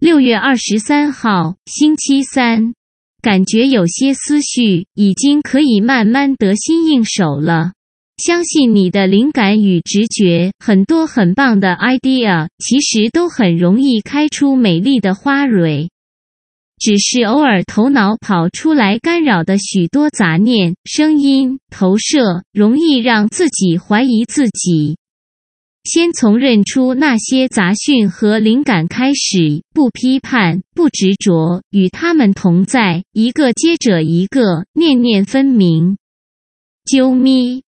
六月二十三号，星期三，感觉有些思绪已经可以慢慢得心应手了。相信你的灵感与直觉，很多很棒的 idea，其实都很容易开出美丽的花蕊。只是偶尔头脑跑出来干扰的许多杂念、声音、投射，容易让自己怀疑自己。先从认出那些杂讯和灵感开始，不批判，不执着，与他们同在，一个接着一个，念念分明。啾咪。